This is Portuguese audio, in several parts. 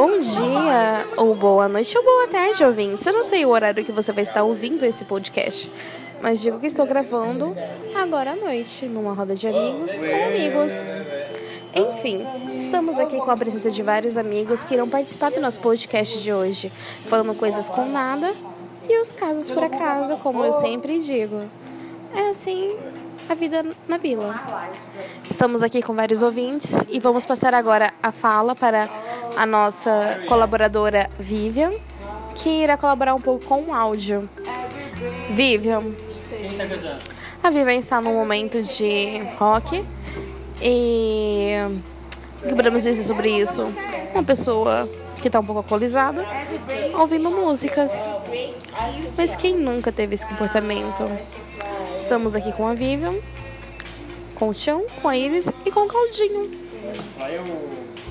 Bom dia, ou boa noite, ou boa tarde, ouvintes. Eu não sei o horário que você vai estar ouvindo esse podcast, mas digo que estou gravando agora à noite, numa roda de amigos com amigos. Enfim, estamos aqui com a presença de vários amigos que irão participar do nosso podcast de hoje, falando coisas com nada e os casos por acaso, como eu sempre digo. É assim a vida na vila. Estamos aqui com vários ouvintes e vamos passar agora a fala para a nossa colaboradora Vivian, que irá colaborar um pouco com o áudio. Vivian. A Vivian está num momento de rock e o que podemos dizer sobre isso? Uma pessoa que está um pouco alcoolizada, ouvindo músicas. Mas quem nunca teve esse comportamento? Estamos aqui com a Vivian, com o Tião, com a Iris e com o Claudinho.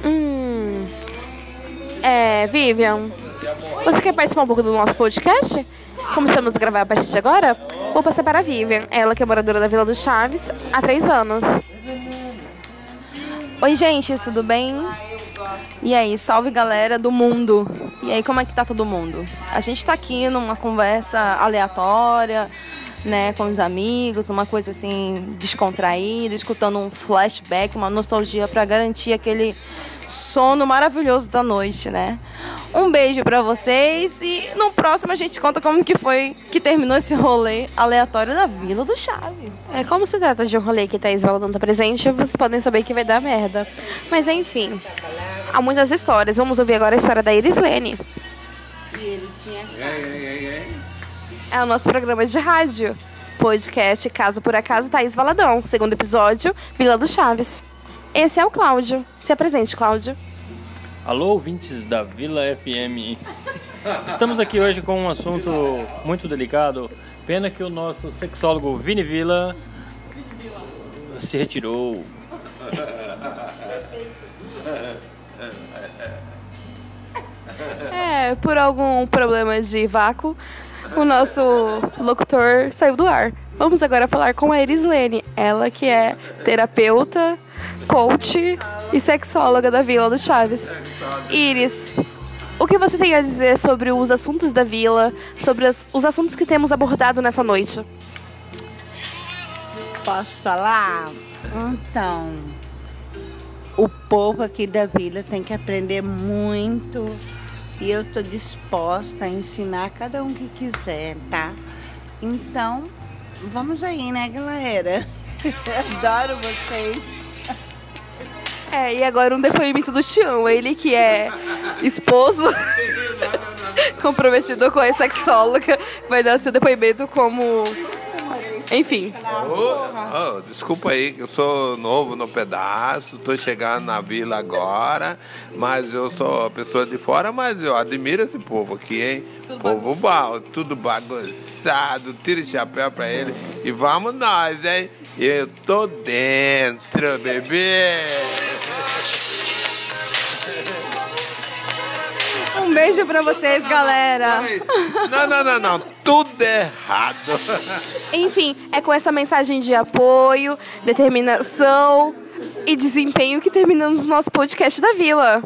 Hum. É, Vivian, você quer participar um pouco do nosso podcast? Começamos a gravar a partir de agora? Vou passar para a Vivian, ela que é moradora da Vila do Chaves há três anos. Oi, gente, tudo bem? E aí, salve galera do mundo. E aí, como é que tá todo mundo? A gente tá aqui numa conversa aleatória, né, com os amigos, uma coisa assim descontraída, escutando um flashback, uma nostalgia para garantir aquele sono maravilhoso da noite, né? Um beijo para vocês e no próximo a gente conta como que foi que terminou esse rolê aleatório da Vila do Chaves. É como se trata de um rolê que Thaís Vala não tá presente, vocês podem saber que vai dar merda. Mas enfim, há muitas histórias. Vamos ouvir agora a história da Iris Lene. E ele tinha É o nosso programa de rádio. Podcast Caso por Acaso Thaís Valadão. Segundo episódio, Vila do Chaves. Esse é o Cláudio. Se apresente, Cláudio. Alô, ouvintes da Vila FM. Estamos aqui hoje com um assunto muito delicado. Pena que o nosso sexólogo Vini Vila se retirou. É, por algum problema de vácuo, o nosso locutor saiu do ar. Vamos agora falar com a Iris Lene, ela que é terapeuta, coach e sexóloga da Vila do Chaves. Iris, o que você tem a dizer sobre os assuntos da vila, sobre as- os assuntos que temos abordado nessa noite? Posso falar? Então, o povo aqui da vila tem que aprender muito e eu tô disposta a ensinar cada um que quiser, tá? Então, vamos aí, né, galera? Adoro vocês. É, e agora um depoimento do Tião, ele que é esposo, comprometido com a sexóloga, vai dar seu depoimento como. Enfim. Ô, ô, desculpa aí que eu sou novo no pedaço, tô chegando na vila agora, mas eu sou pessoa de fora, mas eu admiro esse povo aqui, hein? povo bom, tudo bagunçado, tira o chapéu pra ele e vamos nós, hein? Eu tô dentro, bebê! Um beijo pra vocês, galera. Não, não, não, não, tudo errado. Enfim, é com essa mensagem de apoio, determinação e desempenho que terminamos o nosso podcast da Vila.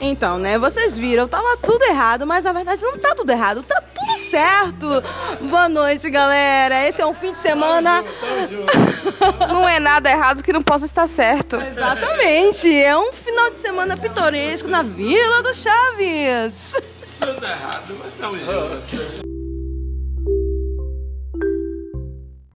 Então, né, vocês viram, tava tudo errado, mas na verdade não tá tudo errado, tá tudo certo. Boa noite, galera. Esse é um fim de semana. Não é nada errado que não possa estar certo. Exatamente, é um final de semana pitoresco na Vila do Chaves. Tudo errado, mas tamo junto.